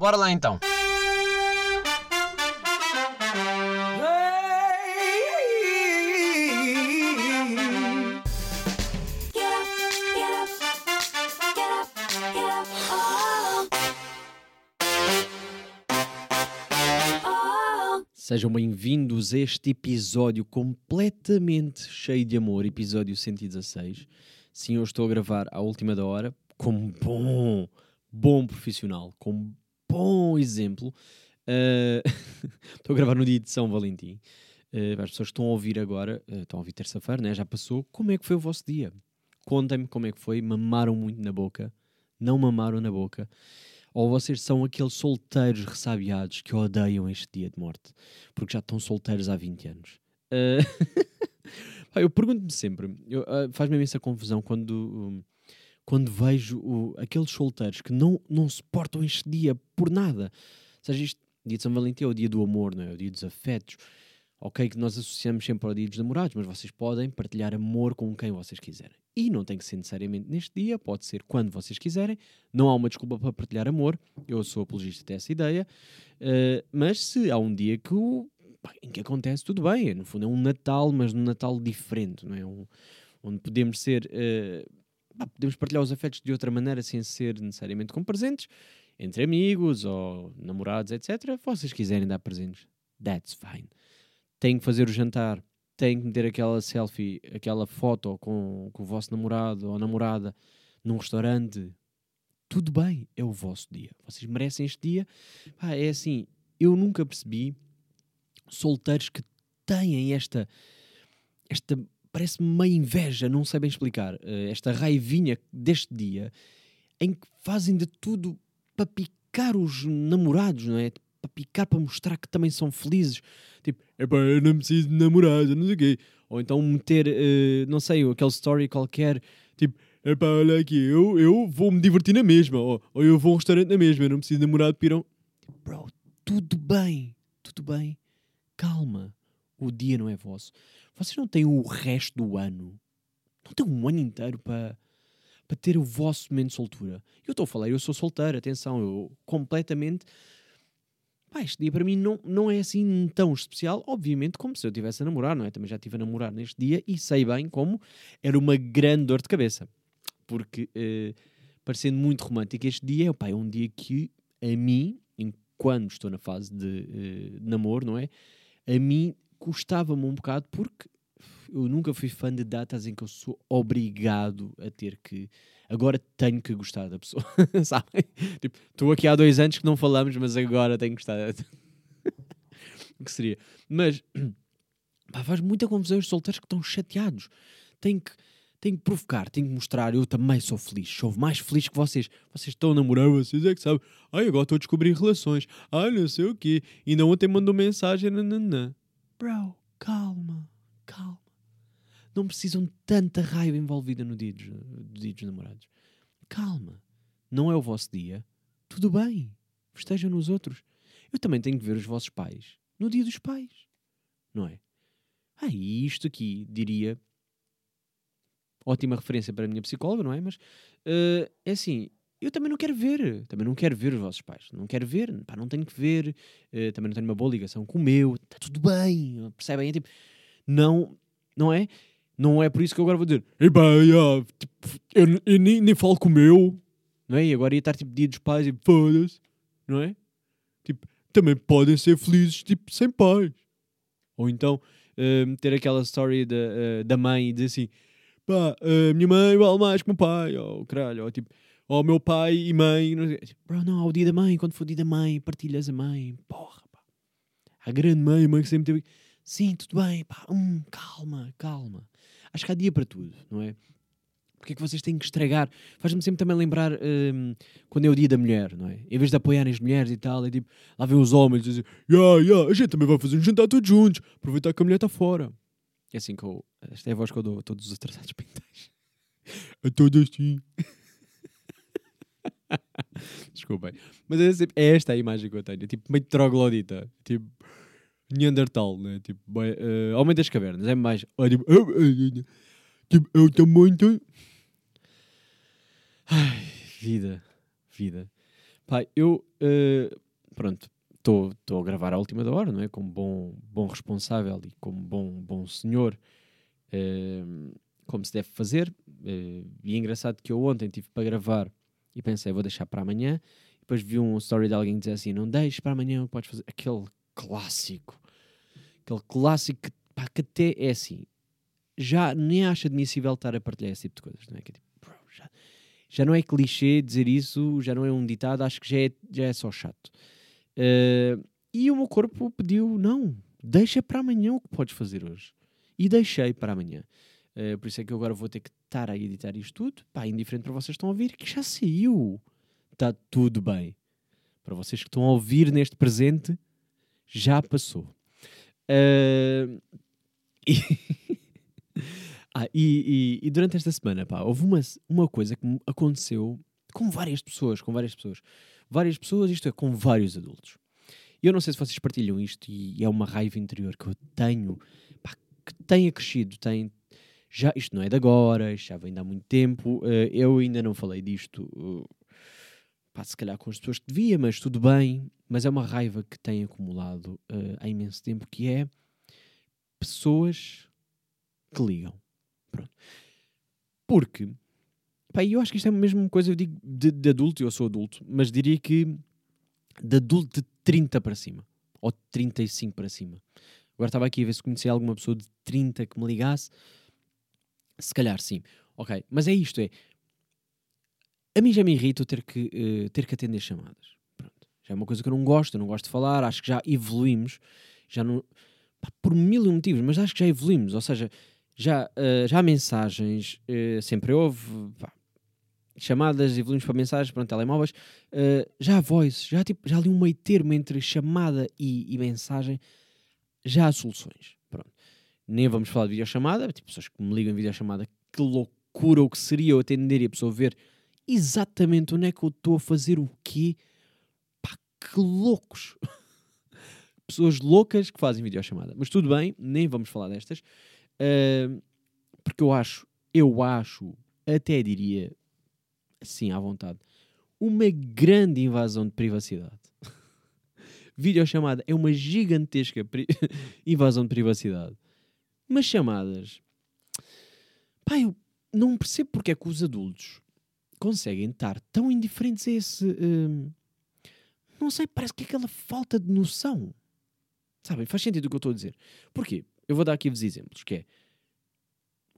Bora lá então. Sejam bem-vindos a este episódio completamente cheio de amor, episódio 116. Sim, eu estou a gravar à última da hora, como bom, bom profissional, como bom exemplo. Uh, estou a gravar no dia de São Valentim. Uh, as pessoas estão a ouvir agora, uh, estão a ouvir terça-feira, né? já passou. Como é que foi o vosso dia? Contem-me como é que foi. Mamaram muito na boca? Não mamaram na boca? Ou vocês são aqueles solteiros ressabiados que odeiam este dia de morte porque já estão solteiros há 20 anos? Uh... eu pergunto-me sempre, faz-me imensa confusão quando, um, quando vejo uh, aqueles solteiros que não, não suportam este dia por nada. Ou seja, isto, dia de São Valentim é o dia do amor, não é? é o dia dos afetos. Ok, que nós associamos sempre ao dia dos namorados, mas vocês podem partilhar amor com quem vocês quiserem. E não tem que ser necessariamente neste dia, pode ser quando vocês quiserem. Não há uma desculpa para partilhar amor. Eu sou apologista dessa ideia. Uh, mas se há um dia que o, em que acontece, tudo bem. No fundo, é um Natal, mas um Natal diferente, não é? Um, onde podemos ser. Uh, podemos partilhar os afetos de outra maneira sem ser necessariamente com presentes, entre amigos ou namorados, etc. Vocês quiserem dar presentes, that's fine. Tem que fazer o jantar têm que meter aquela selfie, aquela foto com, com o vosso namorado ou namorada num restaurante, tudo bem, é o vosso dia. Vocês merecem este dia. É assim, eu nunca percebi solteiros que têm esta, esta parece-me meio inveja, não sei bem explicar, eh, esta raivinha deste dia em que fazem de tudo para picar os namorados, não é? Para picar, para mostrar que também são felizes. Tipo, epá, eu não preciso de namorada, não sei o quê. Ou então meter, uh, não sei, aquele story qualquer, tipo, epá, olha aqui, eu, eu vou me divertir na mesma. Ou, ou eu vou a um restaurante na mesma, eu não preciso de namorado, pirão. Bro, tudo bem, tudo bem. Calma, o dia não é vosso. Vocês não têm o resto do ano. Não têm um ano inteiro para para ter o vosso momento de soltura. Eu estou a falar, eu sou solteiro, atenção, eu completamente Pá, este dia para mim não, não é assim tão especial, obviamente, como se eu estivesse a namorar, não é? Também já estive a namorar neste dia e sei bem como era uma grande dor de cabeça. Porque, uh, parecendo muito romântico, este dia pá, é um dia que a mim, enquanto estou na fase de uh, namoro, não é? A mim custava-me um bocado porque eu nunca fui fã de datas em que eu sou obrigado a ter que agora tenho que gostar da pessoa, sabem? Tipo, estou aqui há dois anos que não falamos, mas agora tenho que gostar. o que seria? Mas pá, faz muita confusão os solteiros que estão chateados. Tem que, tem que provocar, tem que mostrar. Eu também sou feliz, sou mais feliz que vocês. Vocês estão a namorar, vocês é que sabem. Ai, agora estou a descobrir relações. Ai, não sei o quê. E não ontem mandou mensagem. Bro, calma, calma não precisam de tanta raiva envolvida no dia dos, do dia dos namorados. Calma, não é o vosso dia. Tudo bem, estejam nos outros. Eu também tenho que ver os vossos pais no dia dos pais, não é? Ah, e isto aqui, diria, ótima referência para a minha psicóloga, não é? Mas uh, é assim, eu também não quero ver, também não quero ver os vossos pais, não quero ver, pá, não tenho que ver, uh, também não tenho uma boa ligação com o meu, está tudo bem, percebem? É tipo, não, não é? Não é por isso que eu agora vou dizer, Epá, yeah, tipo, eu, eu nem, nem falo com o meu, não é? E agora ia estar tipo dia dos pais e foda-se, não é? Tipo, também podem ser felizes tipo sem pais. Ou então uh, ter aquela story da, uh, da mãe e dizer assim, pá, uh, minha mãe vale mais que o meu pai, ou caralho, ou tipo, ou meu pai e mãe, não. Tipo, bro, não, ao dia da mãe, quando for o dia da mãe, partilhas a mãe, porra, pá. A grande mãe, a mãe que sempre teve. Sim, tudo bem, pá, hum, calma, calma. Acho que há dia para tudo, não é? Porque é que vocês têm que estragar? Faz-me sempre também lembrar um, quando é o dia da mulher, não é? Em vez de apoiarem as mulheres e tal, é tipo, lá vem os homens e dizem, yeah, yeah, a gente também vai fazer um jantar todos juntos, aproveitar que a mulher está fora. É assim que eu, esta é a voz que eu dou a todos os atrasados pintais. A todos assim. Desculpem. Mas é, sempre, é esta a imagem que eu tenho. É tipo meio troglodita. Tipo, Neandertal, né? Tipo, bem, uh, Homem das Cavernas, é mais. tipo, tipo, eu também tenho. Ai, vida, vida. Pá, eu, uh, pronto, estou a gravar à última da hora, não é? Como bom, bom responsável e como bom, bom senhor, uh, como se deve fazer. Uh, e é engraçado que eu ontem tive para gravar e pensei, vou deixar para amanhã. Depois vi um story de alguém dizer assim: não deixes para amanhã, podes fazer. Aquele clássico, aquele clássico que, pá, que até é assim. Já nem acho admissível estar a partilhar esse tipo de coisas, não é? Que é tipo, bro, já, já não é clichê dizer isso, já não é um ditado, acho que já é, já é só chato. Uh, e o meu corpo pediu: não, deixa para amanhã o que podes fazer hoje. E deixei para amanhã. Uh, por isso é que eu agora vou ter que estar a editar isto tudo. Pá, indiferente para vocês que estão a ouvir, que já saiu. Está tudo bem. Para vocês que estão a ouvir neste presente, já passou. Uh, e, ah, e, e, e, durante esta semana, pá, houve uma, uma coisa que aconteceu com várias pessoas, com várias pessoas. Várias pessoas, isto é, com vários adultos. Eu não sei se vocês partilham isto e é uma raiva interior que eu tenho, tem acrescido, tem... Já, isto não é de agora, isto já vem de há muito tempo. Uh, eu ainda não falei disto, uh, pá, se calhar com as pessoas que devia, mas tudo bem. Mas é uma raiva que tem acumulado uh, há imenso tempo, que é pessoas que ligam. Pronto. Porque Pá, eu acho que isto é a mesma coisa, eu digo de, de adulto, eu sou adulto, mas diria que de adulto de 30 para cima, ou 35 para cima. Agora estava aqui a ver se conhecia alguma pessoa de 30 que me ligasse. Se calhar sim. Ok, mas é isto, é... A mim já me irrita ter que, uh, ter que atender chamadas. Pronto. Já é uma coisa que eu não gosto, eu não gosto de falar, acho que já evoluímos, já não... Pá, por mil motivos, mas acho que já evoluímos, ou seja, já, uh, já há mensagens, uh, sempre houve, pá, chamadas, evoluímos para mensagens, para telemóveis, já há voice, já, tipo, já ali um meio termo entre chamada e, e, mensagem, já há soluções. Pronto. Nem vamos falar de videochamada, tipo, pessoas que me ligam em videochamada, que loucura o que seria eu atender e a pessoa ver exatamente onde é que eu estou a fazer o quê. Pá, que loucos! pessoas loucas que fazem videochamada. Mas tudo bem, nem vamos falar destas, uh, porque eu acho, eu acho, até diria assim à vontade, uma grande invasão de privacidade. Videochamada é uma gigantesca invasão de privacidade. Mas chamadas. Pá, eu não percebo porque é que os adultos conseguem estar tão indiferentes a esse. Hum, não sei, parece que é aquela falta de noção. Sabem? Faz sentido o que eu estou a dizer. Porquê? Eu vou dar aqui-vos exemplos, que é...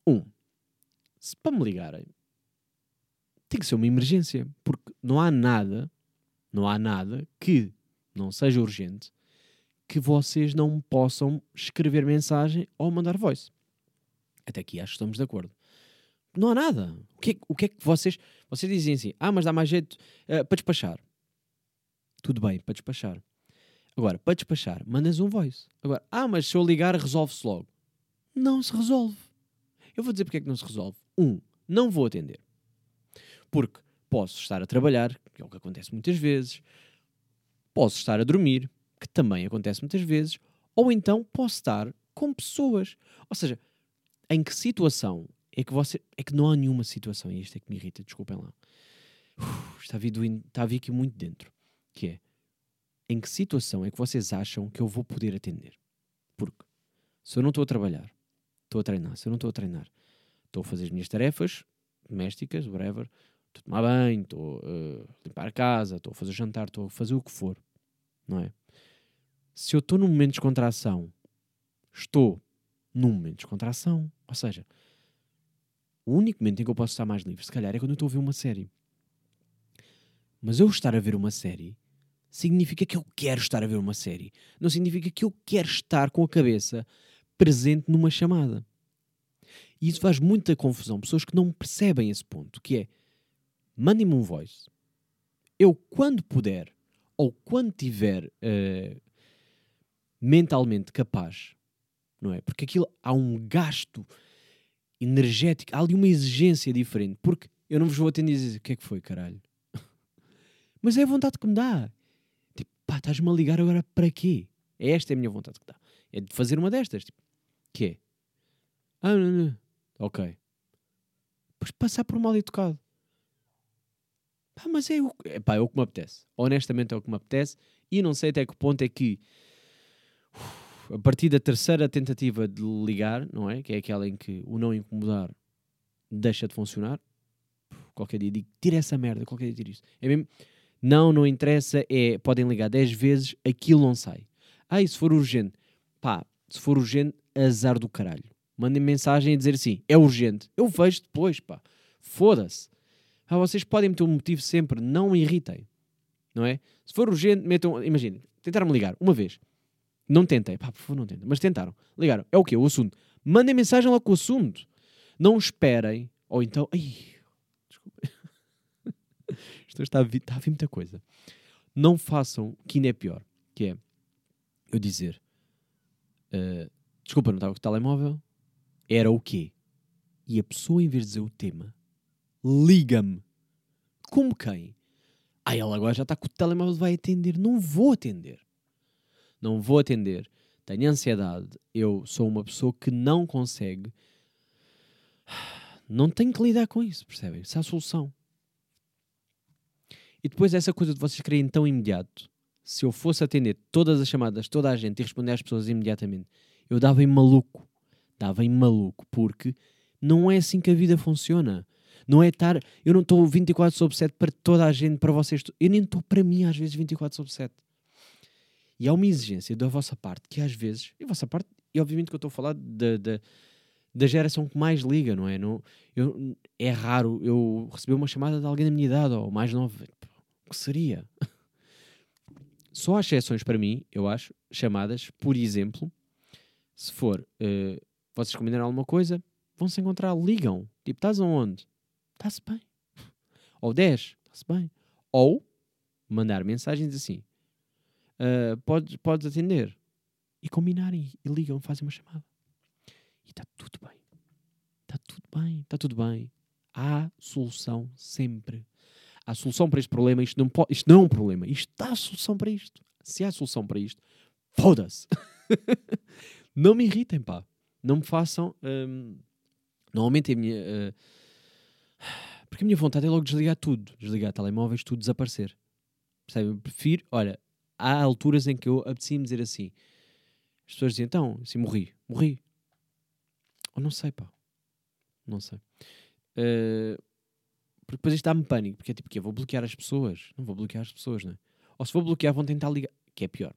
Um, se para me ligarem, tem que ser uma emergência, porque não há nada, não há nada que não seja urgente que vocês não possam escrever mensagem ou mandar voice. Até aqui acho que estamos de acordo. Não há nada. O que é, o que, é que vocês. Vocês dizem assim: ah, mas dá mais jeito uh, para despachar. Tudo bem, para despachar. Agora, para despachar, mandas um voice. Agora, ah, mas se eu ligar, resolve-se logo. Não se resolve. Eu vou dizer porque é que não se resolve. Um, não vou atender. Porque posso estar a trabalhar, que é o que acontece muitas vezes, posso estar a dormir, que também acontece muitas vezes, ou então posso estar com pessoas. Ou seja, em que situação é que você. É que não há nenhuma situação, e isto é que me irrita, desculpem lá. Uf, está, a vir está a vir aqui muito dentro. Que é em que situação é que vocês acham que eu vou poder atender? Porque se eu não estou a trabalhar, estou a treinar, se eu não estou a treinar, estou a fazer as minhas tarefas domésticas, whatever, estou a tomar banho, estou uh, a limpar a casa, estou a fazer jantar, estou a fazer o que for, não é? Se eu estou num momento de descontração, estou num momento de descontração, ou seja, o único momento em que eu posso estar mais livre, se calhar, é quando eu estou a ver uma série. Mas eu estar a ver uma série significa que eu quero estar a ver uma série. Não significa que eu quero estar com a cabeça presente numa chamada. E isso faz muita confusão. Pessoas que não percebem esse ponto, que é mandem-me um voice. Eu, quando puder, ou quando tiver uh, mentalmente capaz, não é? Porque aquilo há um gasto energético, há ali uma exigência diferente. Porque eu não vos vou atender e dizer o que é que foi, caralho. Mas é a vontade que me dá. Tipo, pá, estás-me a ligar agora para quê? É esta é a minha vontade que dá. É de fazer uma destas. Tipo, que é? Ah, não, não. Ok. Depois passar por mal educado. Pá, mas é o, é, pá, é o que me apetece. Honestamente é o que me apetece. E não sei até que ponto é que a partir da terceira tentativa de ligar, não é? Que é aquela em que o não incomodar deixa de funcionar. Qualquer dia digo, tira essa merda, qualquer dia tira isso. É mesmo, não, não interessa, é, podem ligar 10 vezes, aquilo não sai. Ah, e se for urgente? Pá, se for urgente, azar do caralho. Mandem mensagem a dizer assim, é urgente. Eu vejo depois, pá. Foda-se. Ah, vocês podem meter um motivo sempre, não me irritem. Não é? Se for urgente, metam. Imaginem, tentaram-me ligar uma vez. Não tentei, pá, por favor, não tentem. Mas tentaram. Ligaram. É o quê? O assunto. Mandem mensagem lá com o assunto. Não esperem. Ou então. Ai, desculpa. Isto está a, vir, está a vir muita coisa. Não façam que ainda é pior. Que é eu dizer. Uh, desculpa, não estava com o telemóvel. Era o quê? E a pessoa, em vez de dizer o tema, liga-me. Como quem? Ah, ela agora já está com o telemóvel, vai atender. Não vou atender. Não vou atender. Tenho ansiedade. Eu sou uma pessoa que não consegue. Não tenho que lidar com isso, percebem? Essa é a solução. E depois essa coisa de vocês quererem tão imediato. Se eu fosse atender todas as chamadas, toda a gente e responder às pessoas imediatamente, eu dava em maluco. Dava em maluco, porque não é assim que a vida funciona. Não é estar. Eu não estou 24 sobre 7 para toda a gente, para vocês. Eu nem estou para mim, às vezes, 24 sobre 7. E há uma exigência da vossa parte que, às vezes. E a vossa parte, e obviamente que eu estou a falar da, da, da geração que mais liga, não é? Não, eu, é raro eu receber uma chamada de alguém da minha idade ou mais nova. O que seria? Só há exceções para mim, eu acho, chamadas, por exemplo, se for, uh, vocês combinaram alguma coisa, vão se encontrar, ligam. Tipo, estás aonde? Está-se bem. Ou 10, está-se bem. Ou mandar mensagens assim: uh, podes, podes atender. E combinarem e ligam, fazem uma chamada. E está tudo bem. Está tudo bem, está tudo bem. Há solução sempre. Há solução para este problema. Isto não, pode, isto não é um problema. Isto há solução para isto. Se há solução para isto, foda-se. não me irritem, pá. Não me façam. Um, normalmente a minha. Uh, porque a minha vontade é logo desligar tudo. Desligar telemóveis, tudo desaparecer. Percebe? Eu prefiro. Olha, há alturas em que eu apetecia-me dizer assim. As pessoas dizem, então, assim, morri. Morri. Ou não sei, pá. Não sei. Uh, porque depois isto dá-me pânico. Porque é tipo, que eu vou bloquear as pessoas. Não vou bloquear as pessoas, não é? Ou se vou bloquear, vão tentar ligar. Que é pior.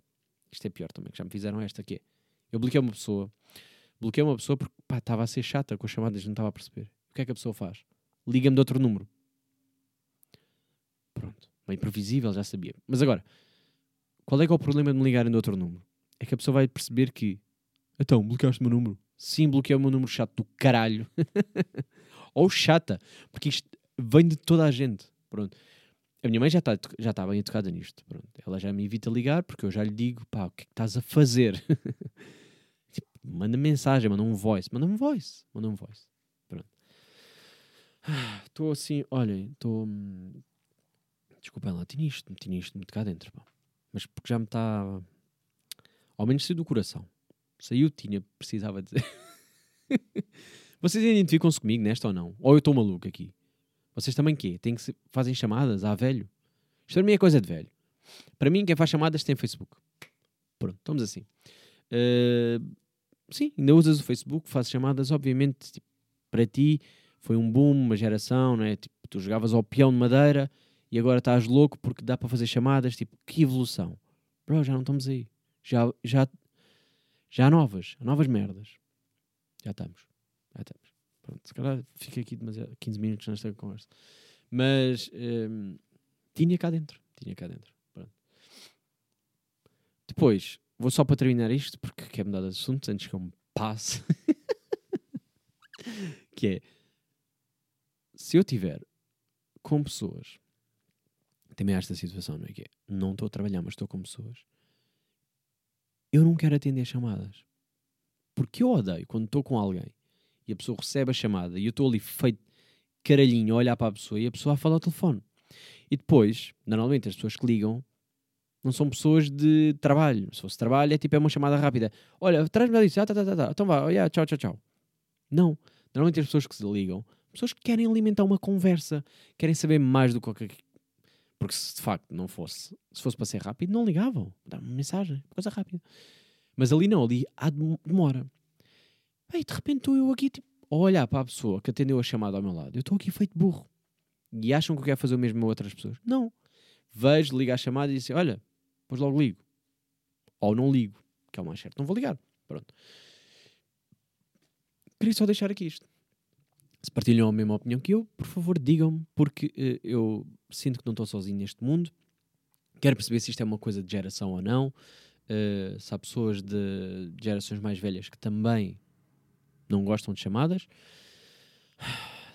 Isto é pior também, que já me fizeram esta, que é. Eu bloqueei uma pessoa. Bloqueei uma pessoa porque, pá, estava a ser chata com as chamadas, não estava a perceber. O que é que a pessoa faz? Liga-me de outro número. Pronto. Bem previsível, já sabia. Mas agora, qual é que é o problema de me ligarem de outro número? É que a pessoa vai perceber que. Então, bloqueaste o meu número? Sim, bloqueei o meu número chato do caralho. Ou chata. Porque isto vem de toda a gente. Pronto. A minha mãe já está já tá bem educada nisto. Pronto. Ela já me evita ligar porque eu já lhe digo, pá, o que é que estás a fazer? tipo, manda mensagem, manda um voice. Manda um voice. Manda um voice. Estou assim, olhem, estou. Hum, desculpem lá, tinha isto, tinha isto muito cá dentro, pá. mas porque já me está. Ao menos saiu do coração. Saiu, tinha, precisava dizer. Vocês identificam-se comigo nesta ou não? Ou eu estou maluco aqui? Vocês também quê? Tem que se... Fazem chamadas a velho? Isto para mim é coisa de velho. Para mim, quem faz chamadas tem Facebook. Pronto, estamos assim. Uh, sim, ainda usas o Facebook, fazes chamadas, obviamente, tipo, para ti foi um boom, uma geração, não é? Tipo, tu jogavas ao peão de madeira e agora estás louco porque dá para fazer chamadas, tipo, que evolução. Bro, já não estamos aí. Já, já, já há novas, há novas merdas. Já estamos. Já estamos. Pronto, se calhar fica aqui demasiado, 15 minutos nesta conversa. Mas hum, tinha cá dentro. Tinha cá dentro. Pronto. Depois, vou só para terminar isto, porque quero mudar de assunto antes que eu me passe. que é se eu tiver com pessoas, também há esta situação, não é? Que é, não estou a trabalhar, mas estou com pessoas, eu não quero atender chamadas. Porque eu odeio quando estou com alguém e a pessoa recebe a chamada e eu estou ali feito caralhinho a olhar para a pessoa e a pessoa a falar ao telefone. E depois, normalmente as pessoas que ligam não são pessoas de trabalho. Se fosse trabalho, é tipo é uma chamada rápida. Olha, traz-me isso. Ah, tá, tá, tá, tá. Então vá, yeah, tchau, tchau, tchau. Não. Normalmente as pessoas que se ligam pessoas que querem alimentar uma conversa, querem saber mais do que Porque se de facto não fosse, se fosse para ser rápido, não ligavam. Davam uma mensagem, coisa rápida. Mas ali não, ali há demora. E de repente estou eu aqui, tipo, a olhar para a pessoa que atendeu a chamada ao meu lado. Eu estou aqui feito burro. E acham que eu quero fazer o mesmo a outras pessoas? Não. Vejo, ligo a chamada e disse: Olha, depois logo ligo. Ou não ligo, que é o mais certo. Não vou ligar. Pronto. Queria só deixar aqui isto. Se partilham a mesma opinião que eu, por favor, digam-me, porque uh, eu sinto que não estou sozinho neste mundo. Quero perceber se isto é uma coisa de geração ou não. Uh, se há pessoas de gerações mais velhas que também não gostam de chamadas.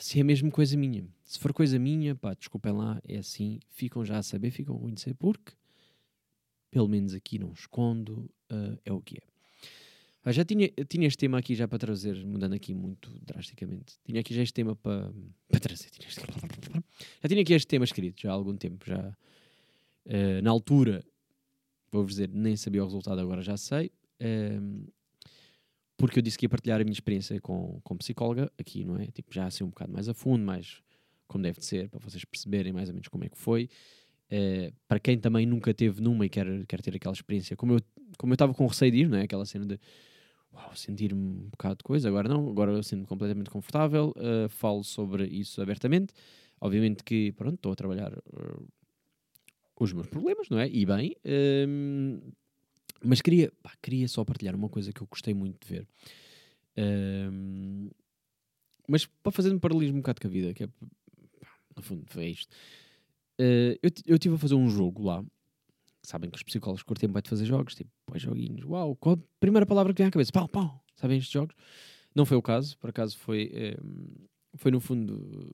Se é mesmo coisa minha. Se for coisa minha, pá, desculpem lá, é assim. Ficam já a saber, ficam a conhecer, porque pelo menos aqui não escondo, uh, é o que é. Ah, já tinha, tinha este tema aqui já para trazer, mudando aqui muito drasticamente. Tinha aqui já este tema para, para trazer. Tinha este... Já tinha aqui este tema escrito já há algum tempo. Já, uh, na altura, vou-vos dizer, nem sabia o resultado, agora já sei. Uh, porque eu disse que ia partilhar a minha experiência com, com psicóloga aqui, não é? Tipo, já assim um bocado mais a fundo, mais como deve de ser, para vocês perceberem mais ou menos como é que foi. Uh, para quem também nunca teve numa e quer, quer ter aquela experiência, como eu como eu estava com receio de ir, não é? Aquela cena de uau, sentir-me um bocado de coisa, agora não, agora eu sinto-me completamente confortável, uh, falo sobre isso abertamente. Obviamente que, pronto, estou a trabalhar uh, os meus problemas, não é? E bem, uh, mas queria, pá, queria só partilhar uma coisa que eu gostei muito de ver. Ehm, mas para fazer um paralelismo um bocado com a vida, que é, pá, no fundo, foi isto. Eh, eu, eu estive a fazer um jogo lá sabem que os psicólogos curtem bem de fazer jogos, tipo, põe joguinhos, uau, qual a primeira palavra que vem à cabeça? Pau, pau, sabem estes jogos? Não foi o caso, por acaso foi, é, foi no fundo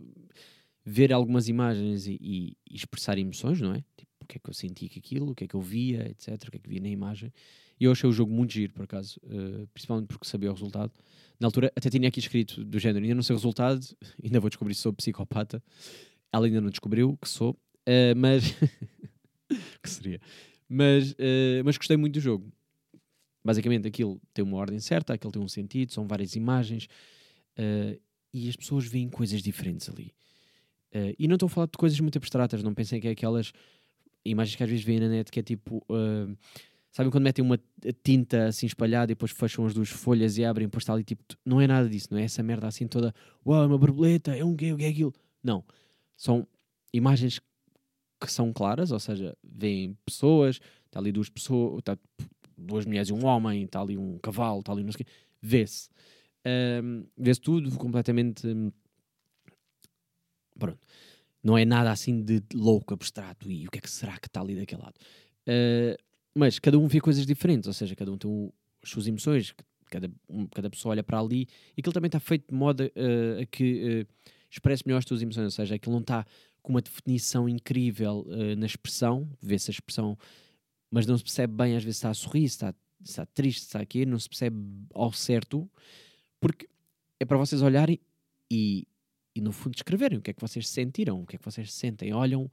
ver algumas imagens e, e, expressar emoções, não é? Tipo, o que é que eu senti com aquilo, o que é que eu via, etc, o que é que via na imagem. E eu achei o jogo muito giro, por acaso, uh, principalmente porque sabia o resultado. Na altura até tinha aqui escrito do género, ainda não sei o resultado, ainda vou descobrir se sou psicopata. Ela ainda não descobriu que sou, uh, mas que seria. Mas, uh, mas gostei muito do jogo. Basicamente, aquilo tem uma ordem certa, aquilo tem um sentido, são várias imagens uh, e as pessoas veem coisas diferentes ali. Uh, e não estou a falar de coisas muito abstratas, não pensem que é aquelas imagens que às vezes veem na net que é tipo. Uh, sabem quando metem uma tinta assim espalhada e depois fecham as duas folhas e abrem, depois ali tipo. Não é nada disso, não é essa merda assim toda. Uau, é uma borboleta, é um gay, é aquilo? Não. São imagens que são claras, ou seja, vêm pessoas, está ali duas pessoas, está duas mulheres e um homem, está ali um cavalo, está ali não sei o quê, vê-se. Um, vê-se tudo completamente. Hum, pronto. Não é nada assim de louco, abstrato e o que é que será que está ali daquele lado. Uh, mas cada um vê coisas diferentes, ou seja, cada um tem um, as suas emoções, cada, um, cada pessoa olha para ali e aquilo também está feito de modo uh, a que uh, expresse melhor as tuas emoções, ou seja, aquilo não está com uma definição incrível uh, na expressão, vê-se a expressão, mas não se percebe bem às vezes está a sorrir, está, está triste, está aqui, não se percebe ao certo, porque é para vocês olharem e, e no fundo escreverem o que é que vocês sentiram, o que é que vocês sentem, olham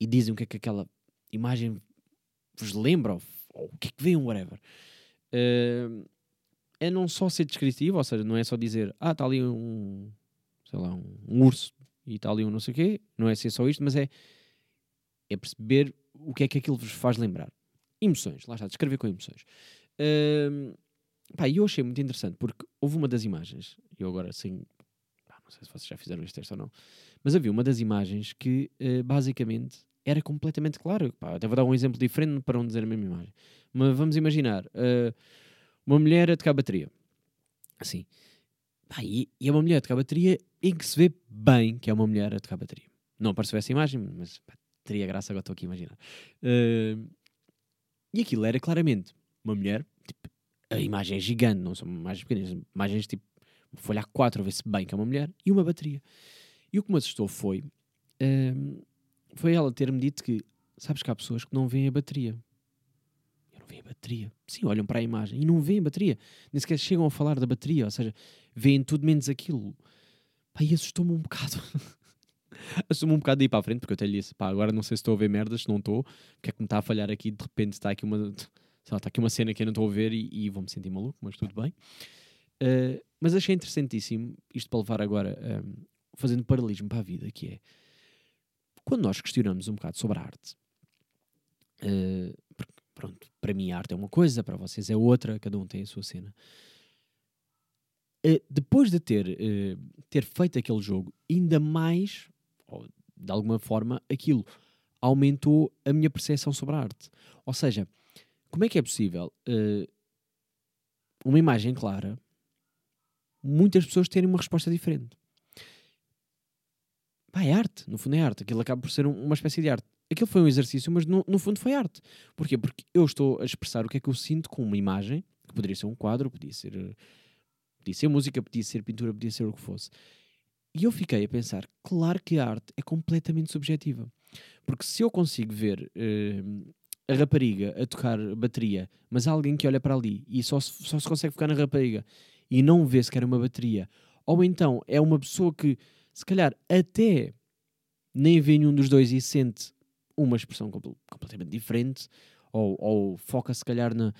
e dizem o que é que aquela imagem vos lembra, ou, ou o que é que veem, whatever. Uh, é não só ser descritivo, ou seja, não é só dizer, ah, está ali um, sei lá, um urso e está ali um não sei o quê, não é ser só isto, mas é, é perceber o que é que aquilo vos faz lembrar. Emoções, lá está, descrever com emoções. Uh, pá, eu achei muito interessante porque houve uma das imagens, eu agora pá, não sei se vocês já fizeram este teste ou não, mas havia uma das imagens que uh, basicamente era completamente claro. Pá, até vou dar um exemplo diferente para não dizer a mesma imagem. Mas vamos imaginar uh, uma mulher a tocar bateria. Assim. E, e é uma mulher a tocar bateria em que se vê bem que é uma mulher a tocar bateria. Não apareceu essa imagem, mas pá, teria graça, agora estou aqui a imaginar. Uh, e aquilo era claramente uma mulher, tipo, a imagem é gigante, não são imagens pequenas, imagens tipo uma folha A4, a ver-se bem que é uma mulher, e uma bateria. E o que me assustou foi, uh, foi ela ter-me dito que, sabes que há pessoas que não veem a bateria. Não vejo a bateria. Sim, olham para a imagem e não veem a bateria. Nem sequer chegam a falar da bateria, ou seja, veem tudo menos aquilo. Pá, e assustou-me um bocado. assustou-me um bocado de ir para a frente, porque eu até lhe disse, pá, agora não sei se estou a ver merdas, se não estou, o que é que me está a falhar aqui, de repente está aqui uma, lá, está aqui uma cena que eu não estou a ver e, e vou-me sentir maluco, mas tudo bem. Uh, mas achei interessantíssimo, isto para levar agora, um, fazendo paralelismo para a vida, que é, Quando nós questionamos um bocado sobre a arte, uh, pronto, para mim a arte é uma coisa, para vocês é outra, cada um tem a sua cena. Uh, depois de ter, uh, ter feito aquele jogo, ainda mais, ou, de alguma forma, aquilo aumentou a minha percepção sobre a arte. Ou seja, como é que é possível uma imagem clara, muitas pessoas terem uma resposta diferente? Pá, é arte, no fundo é arte. Aquilo acaba por ser um, uma espécie de arte. Aquilo foi um exercício, mas no, no, fundo foi arte. Porquê? Porque eu estou a expressar o que é que eu sinto com uma imagem, que poderia ser um quadro, podia ser, podia ser música, podia ser pintura, podia ser o que fosse. E eu fiquei a pensar, claro que a arte é completamente subjetiva. Porque se eu consigo ver uh, a rapariga a tocar bateria, mas há alguém que olha para ali e só se, só se consegue ficar na rapariga e não vê sequer uma bateria, ou então é uma pessoa que se calhar até nem vê nenhum dos dois e sente uma expressão completamente diferente, ou, ou foca se calhar na,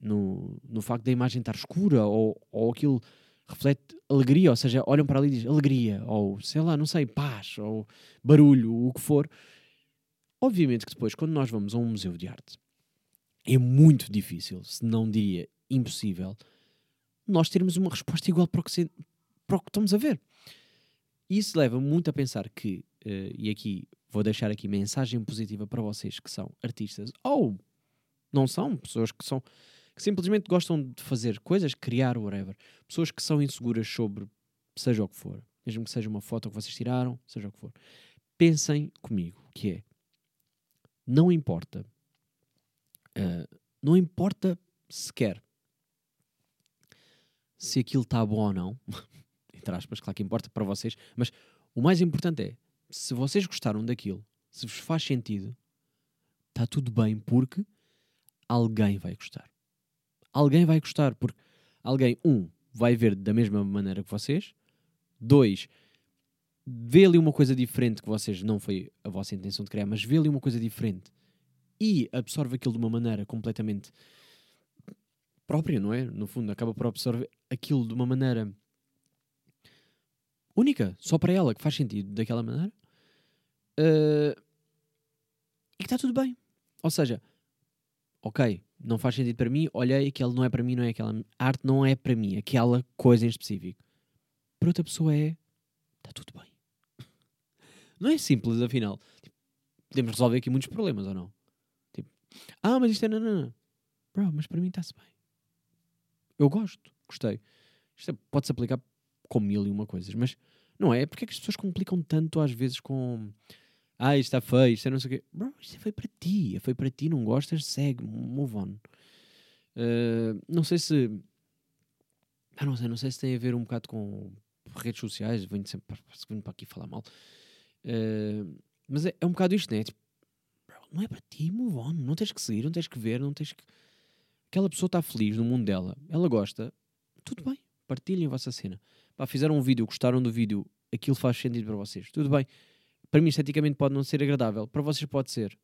no, no facto da imagem estar escura, ou, ou aquilo reflete alegria, ou seja, olham para ali e dizem alegria, ou sei lá, não sei, paz, ou barulho, o que for. Obviamente que depois, quando nós vamos a um museu de arte, é muito difícil, se não diria impossível, nós termos uma resposta igual para o que, para o que estamos a ver. Isso leva muito a pensar que, uh, e aqui vou deixar aqui mensagem positiva para vocês que são artistas ou não são, pessoas que são que simplesmente gostam de fazer coisas, criar whatever, pessoas que são inseguras sobre seja o que for, mesmo que seja uma foto que vocês tiraram, seja o que for. Pensem comigo, que é não importa, uh, não importa sequer se aquilo está bom ou não, entre aspas, claro que importa para vocês, mas o mais importante é, se vocês gostaram daquilo, se vos faz sentido, está tudo bem, porque alguém vai gostar. Alguém vai gostar, porque alguém, um, vai ver da mesma maneira que vocês, dois, vê ali uma coisa diferente que vocês não foi a vossa intenção de criar, mas vê ali uma coisa diferente e absorve aquilo de uma maneira completamente própria, não é? No fundo, acaba por absorver aquilo de uma maneira única, só para ela, que faz sentido daquela maneira, uh, e que está tudo bem. Ou seja, ok, não faz sentido para mim, olhei, aquele não é para mim, não é aquela arte não é para mim, aquela coisa em específico. Para outra pessoa é, está tudo bem. Não é simples, afinal. Tipo, podemos resolver aqui muitos problemas, ou não? Tipo, ah, mas isto é não, não, não. Bro, mas para mim está-se bem. Eu gosto, gostei. Isto é, pode-se aplicar com mil e uma coisas, mas não é? Porque é que as pessoas complicam tanto às vezes com ah, isto está feio, isto é não sei o quê. Bro, isto é feio para ti, é feio para ti, não gostas, segue, move on. Uh, não sei se. Ah, não sei, não sei se tem a ver um bocado com redes sociais, venho sempre para aqui falar mal. Uh, mas é, é, um bocado isto, né? Tipo, bro, não é para ti, move on. Não tens que seguir, não tens que ver, não tens que. Aquela pessoa está feliz no mundo dela, ela gosta, tudo bem, partilhem a vossa cena. Pá, fizeram um vídeo, gostaram do vídeo, aquilo faz sentido para vocês. Tudo bem. Para mim, esteticamente, pode não ser agradável. Para vocês, pode ser.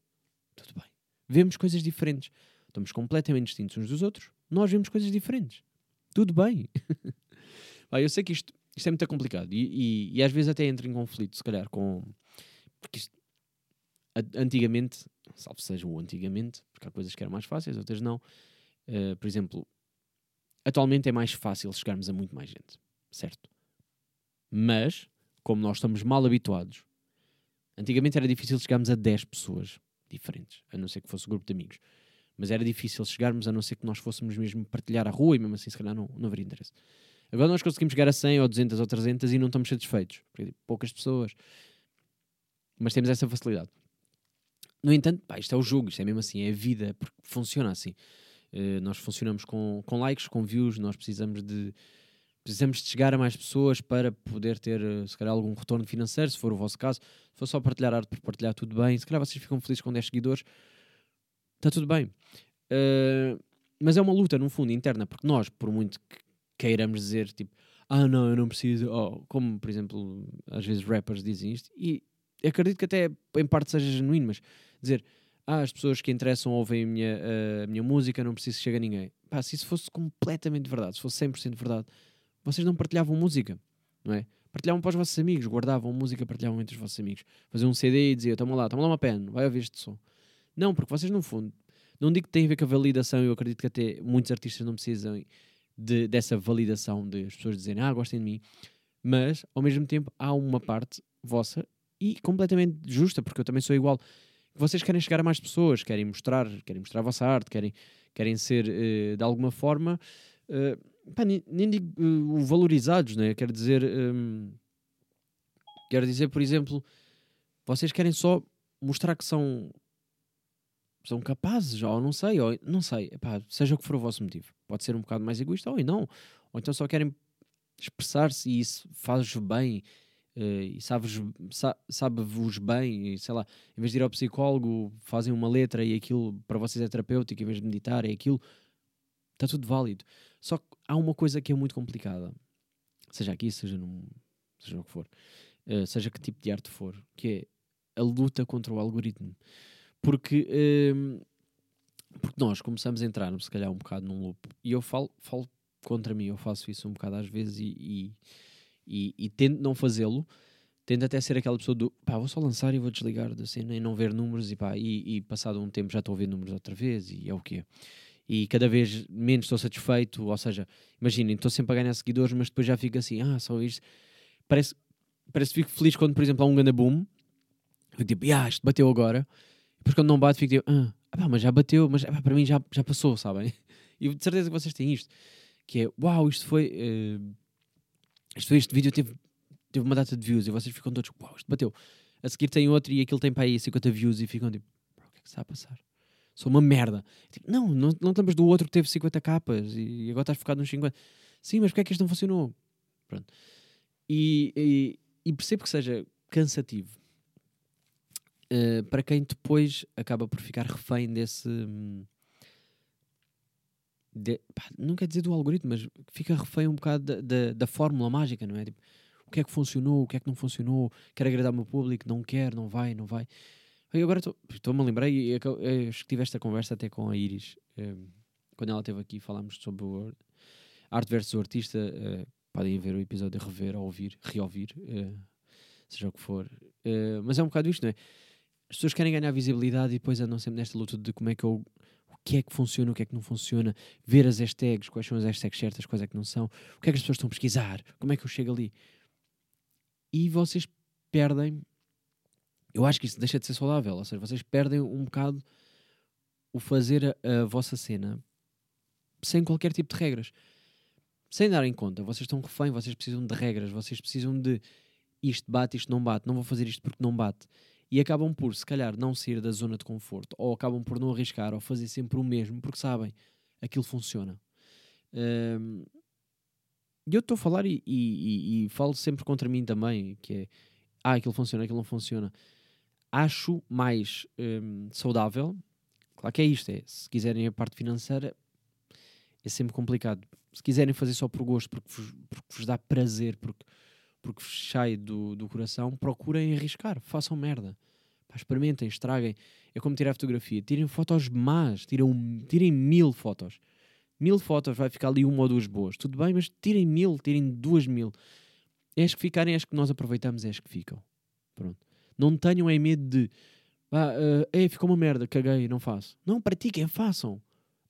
Tudo bem. Vemos coisas diferentes. Estamos completamente distintos uns dos outros. Nós vemos coisas diferentes. Tudo bem. Pá, eu sei que isto, isto é muito complicado. E, e, e, às vezes até entra em conflito, se calhar, com. Porque isto. Antigamente, salvo seja o antigamente, porque há coisas que eram mais fáceis, outras não. Uh, por exemplo, atualmente é mais fácil chegarmos a muito mais gente certo? Mas, como nós estamos mal habituados, antigamente era difícil chegarmos a 10 pessoas diferentes, a não ser que fosse um grupo de amigos. Mas era difícil chegarmos a não ser que nós fôssemos mesmo partilhar a rua e mesmo assim, se calhar, não, não haveria interesse. Agora nós conseguimos chegar a 100 ou 200 ou 300 e não estamos satisfeitos, porque tipo, poucas pessoas. Mas temos essa facilidade. No entanto, pá, isto é o jogo, isto é mesmo assim, é a vida, porque funciona assim. Uh, nós funcionamos com, com likes, com views, nós precisamos de precisamos de chegar a mais pessoas para poder ter, eh, se calhar, algum retorno financeiro, se for o vosso caso. Se for só partilhar arte por partilhar, tudo bem. Se calhar vocês ficam felizes com 10 seguidores, está tudo bem. Uh, mas é uma luta, no fundo, interna, porque nós, por muito que queiramos dizer, tipo, ah, não, eu não preciso, oh, como, por exemplo, às vezes rappers dizem isto, e acredito que até em parte seja genuíno, mas dizer, ah, as pessoas que interessam ouvem a minha, a minha música, não preciso que chegue a ninguém. Pá, se isso fosse completamente verdade, se fosse 100% verdade, vocês não partilhavam música, não é? Partilhavam para os vossos amigos, guardavam música, partilhavam entre os vossos amigos. Faziam um CD e diziam: toma lá, toma lá uma pen, vai ouvir este som. Não, porque vocês, no fundo, não digo que tem a ver com a validação, eu acredito que até muitos artistas não precisam de, dessa validação de as pessoas dizerem: ah, gostem de mim, mas ao mesmo tempo há uma parte vossa e completamente justa, porque eu também sou igual. Vocês querem chegar a mais pessoas, querem mostrar, querem mostrar a vossa arte, querem, querem ser uh, de alguma forma, uh, pá, nem, nem, digo uh, valorizados, né? quero dizer, um, quero dizer, por exemplo, vocês querem só mostrar que são são capazes, ou não sei, ou não sei, seja o que for o vosso motivo. Pode ser um bocado mais egoísta ou não, ou então só querem expressar-se e isso faz-vos bem uh, e sabe-vos sabe bem, e, sei lá, em vez de ir ao psicólogo, fazem uma letra e aquilo para vocês é terapêutico, em vez de meditar, é aquilo, está tudo válido. Só que há uma coisa que é muito complicada, seja aqui, seja, num, seja o que for, uh, seja que tipo de arte for, que é a luta contra o algoritmo. Porque, uh, porque nós começamos a entrar, se calhar, um bocado num loop, e eu falo, falo contra mim, eu faço isso um bocado às vezes e, e, e, e tento não fazê-lo, tento até ser aquela pessoa do pá, vou só lançar e vou desligar da cena e não ver números e pá, e, e passado um tempo já estou a ver números outra vez e é o que. E cada vez menos estou satisfeito, ou seja, imaginem, estou sempre a ganhar seguidores, mas depois já fico assim, ah, só isto. Parece, parece que fico feliz quando, por exemplo, há um ganda boom, eu tipo, ah, isto bateu agora. Depois quando não bate, fico tipo, ah, pá, mas já bateu, mas para mim já, já passou, sabem? E de certeza que vocês têm isto que é uau, isto foi. Uh, isto foi este vídeo teve, teve uma data de views e vocês ficam todos, uau, isto bateu. A seguir tem outro e aquilo tem para aí 50 views e ficam tipo, o que é que está a passar? Sou uma merda. Tipo, não, não, não estamos do outro que teve 50 capas e agora estás focado nos 50. Sim, mas porque é que isto não funcionou? Pronto. E, e, e percebo que seja cansativo uh, para quem depois acaba por ficar refém desse. Hum, de, pá, não quer dizer do algoritmo, mas fica refém um bocado da, da, da, fórmula mágica, não é? Tipo, o que é que funcionou, o que é que não funcionou, quer agradar o meu público, não quer, não vai, não vai. E agora estou-me a lembrar, e acho que tive esta conversa até com a Iris, um, eh, quando ela esteve aqui, falámos sobre o arte versus o artista. Uh, podem ver o episódio, rever, ou ouvir, reouvir, uh, seja o que for. Uh, mas é um bocado isto, não é? As pessoas querem ganhar visibilidade e depois andam sempre nesta luta de como é que eu que é que funciona, o que é que não funciona, ver as hashtags, quais são as hashtags certas, quais é que não são, o que é que as pessoas estão a pesquisar, como é que eu chego ali. E vocês perdem, eu acho que isso deixa de ser saudável, ou seja, vocês perdem um bocado o fazer a, a vossa cena sem qualquer tipo de regras. Sem darem conta, vocês estão refém, vocês precisam de regras, vocês precisam de isto bate, isto não bate, não vou fazer isto porque não bate e acabam por, se calhar, não sair da zona de conforto, ou acabam por não arriscar, ou fazer sempre o mesmo, porque sabem, aquilo funciona. Um, eu estou a falar e, e, e, falo sempre contra mim também, que é, ah, aquilo funciona, aquilo não funciona. Acho mais um, saudável, claro que é isto, é, se quiserem a parte financeira, é sempre complicado. Se quiserem fazer só por gosto, porque vos, porque vos dá prazer, porque porque sai do, do coração, procurem arriscar, façam merda. Experimentem, estraguem. É como tirar fotografia. Tirem fotos más, tiram, tirem mil fotos. Mil fotos, vai ficar ali uma ou duas boas. Tudo bem, mas tirem mil, tirem duas mil. É as que ficarem, é as que nós aproveitamos, é as que ficam. Pronto. Não tenham é medo de ah, uh, ficou uma merda, caguei, não faço. Não, pratiquem, façam.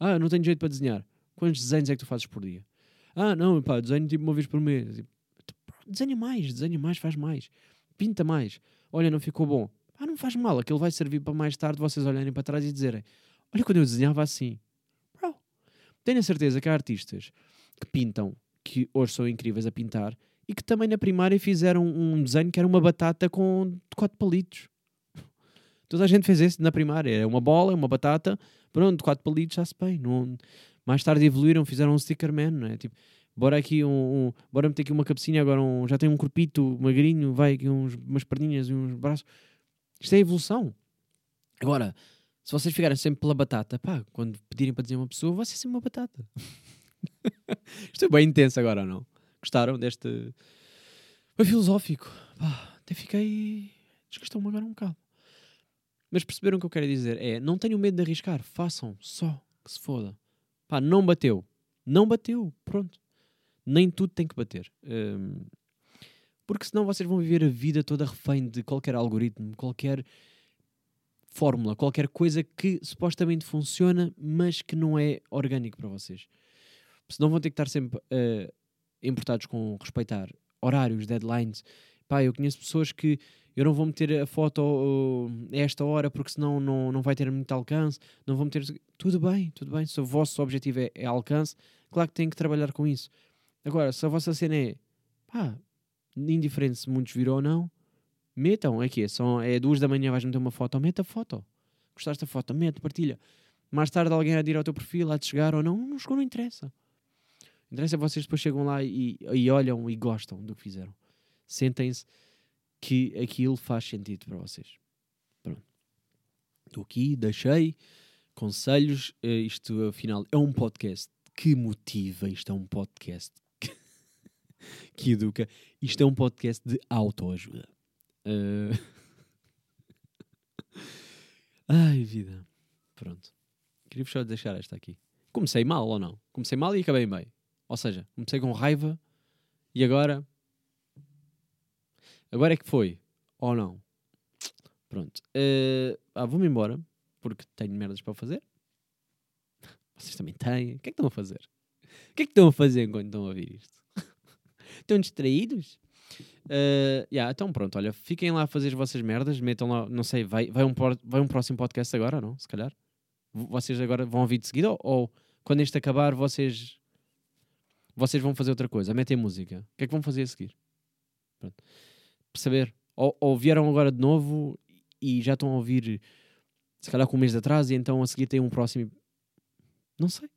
Ah, não tenho jeito para desenhar. Quantos desenhos é que tu fazes por dia? Ah, não, pá, desenho tipo uma vez por mês. Tipo, Desenha mais, desenha mais, faz mais. Pinta mais. Olha, não ficou bom. Ah, não faz mal, aquilo vai servir para mais tarde vocês olharem para trás e dizerem: Olha, quando eu desenhava assim. Bro, tenho a certeza que há artistas que pintam, que hoje são incríveis a pintar, e que também na primária fizeram um desenho que era uma batata com quatro palitos. Toda a gente fez isso na primária. Era uma bola, uma batata, pronto, quatro palitos, já se bem. Não... Mais tarde evoluíram, fizeram um sticker man, não é? Tipo, bora aqui um, um, bora meter aqui uma cabecinha, agora um, já tem um corpito magrinho, vai aqui uns, umas perninhas e uns braços. Isto é evolução. Agora, se vocês ficarem sempre pela batata, pá, quando pedirem para dizer uma pessoa, vai ser sempre uma batata. Isto é bem intenso agora, não? Gostaram deste. Foi filosófico. Pá, até fiquei. Desgastou-me agora um bocado. Mas perceberam o que eu quero dizer? É, não tenham medo de arriscar, façam, só, que se foda. Pá, não bateu. Não bateu, pronto nem tudo tem que bater. Um, Porque senão vocês vão viver a vida toda refém de qualquer algoritmo, qualquer fórmula, qualquer coisa que supostamente funciona, mas que não é orgânico para vocês. Senão vão ter que estar sempre uh, importados com respeitar horários, deadlines. Pá, eu conheço pessoas que eu não vou meter a foto uh, a esta hora porque senão não, não vai ter muito alcance, não vou meter... Tudo bem, tudo bem. Se o vosso objetivo é, é alcance, claro que tem que trabalhar com isso. Agora, se a vossa cena é, pá, indiferente se muitos viram ou não, metam, aqui é, são, é duas da manhã, vais meter uma foto, meta a foto. Gostaste da foto, mete, partilha. Mais tarde alguém a ir ao teu perfil, há de chegar ou não, não chegou, não interessa. Interessa é vocês depois chegam lá e, e olham e gostam do que fizeram. Sentem-se que aquilo faz sentido para vocês. Pronto. Estou aqui, deixei conselhos. Uh, isto, afinal, é um podcast que motiva. Isto é um podcast que, que educa. Isto é um podcast de autoajuda. Uh... Ai, vida. Pronto. Queria só deixar esta aqui. Comecei mal ou não? Comecei mal e acabei bem. Ou seja, comecei com raiva e agora. Agora é que foi. Ou não? Pronto. Uh, ah, vou-me embora porque tenho merdas para fazer. Vocês também têm. O que é que estão a fazer? O que é que estão a fazer enquanto estão a ouvir isto? estão distraídos? Uh, yeah, então pronto, olha, fiquem lá a fazer as vossas merdas, metam lá, não sei, vai, vai, um, vai um próximo podcast agora, não? Se calhar. Vocês agora vão ouvir de seguida ou, ou quando este acabar vocês vocês vão fazer outra coisa, metem música. O que é que vão fazer a seguir? Pronto. Perceber. Ou, ou vieram agora de novo e já estão a ouvir, se calhar com um mês de e então a seguir tem um próximo. Não sei.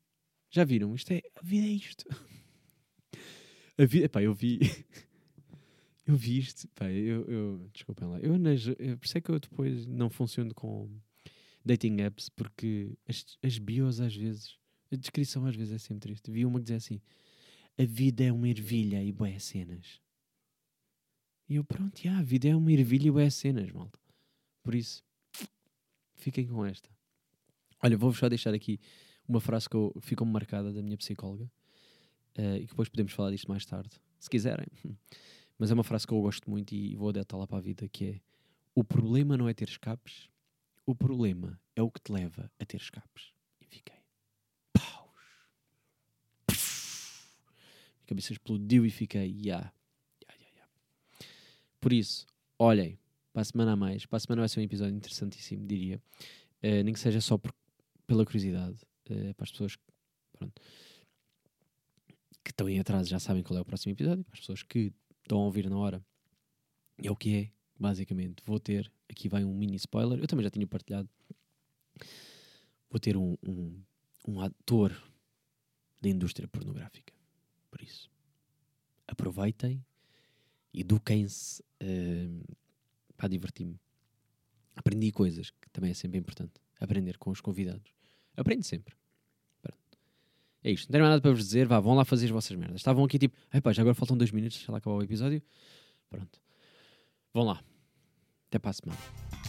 Já viram? Isto é. A vida é isto. A vida. Epá, eu vi. eu vi isto. Epá, eu, eu. Desculpem lá. Eu, nas, eu, é que eu depois não funciono com dating apps, porque as, as bios às vezes. A descrição às vezes é sempre triste. Vi uma que dizia assim: a vida é uma ervilha e boé cenas. E eu, pronto, já, a vida é uma ervilha e boé cenas, malta. Por isso, fiquem com esta. Olha, vou-vos só deixar aqui uma frase que ficou marcada da minha psicóloga uh, e que depois podemos falar disto mais tarde, se quiserem. Mas é uma frase que eu gosto muito e vou adaptá lá para a vida, que é o problema não é ter escapes, o problema é o que te leva a ter escapes. E fiquei. A cabeça explodiu e fiquei, yeah, yeah, yeah. Por isso, olhem, para a semana a mais, para a semana vai ser um episódio interessantíssimo, diria. Uh, nem que seja só por, pela curiosidade, uh, para as pessoas pronto, que estão em atraso já sabem qual é o próximo episódio, para as pessoas que estão a ouvir na hora, é o que é, basicamente. Vou ter, aqui vai um mini spoiler, eu também já tinha partilhado. Vou ter um, um, um ator da indústria pornográfica. Por isso, aproveitem, eduquem-se uh, para divertir-me. Aprendi coisas, que também é sempre importante. Aprender com os convidados. Aprende sempre. Pronto. É isto. Não tenho nada para vos dizer. Vá, vão lá fazer as vossas merdas. Estavam aqui tipo, epá, já agora faltam dois minutos, deixa lá acabar o episódio. Pronto. Vão lá. Até para a semana.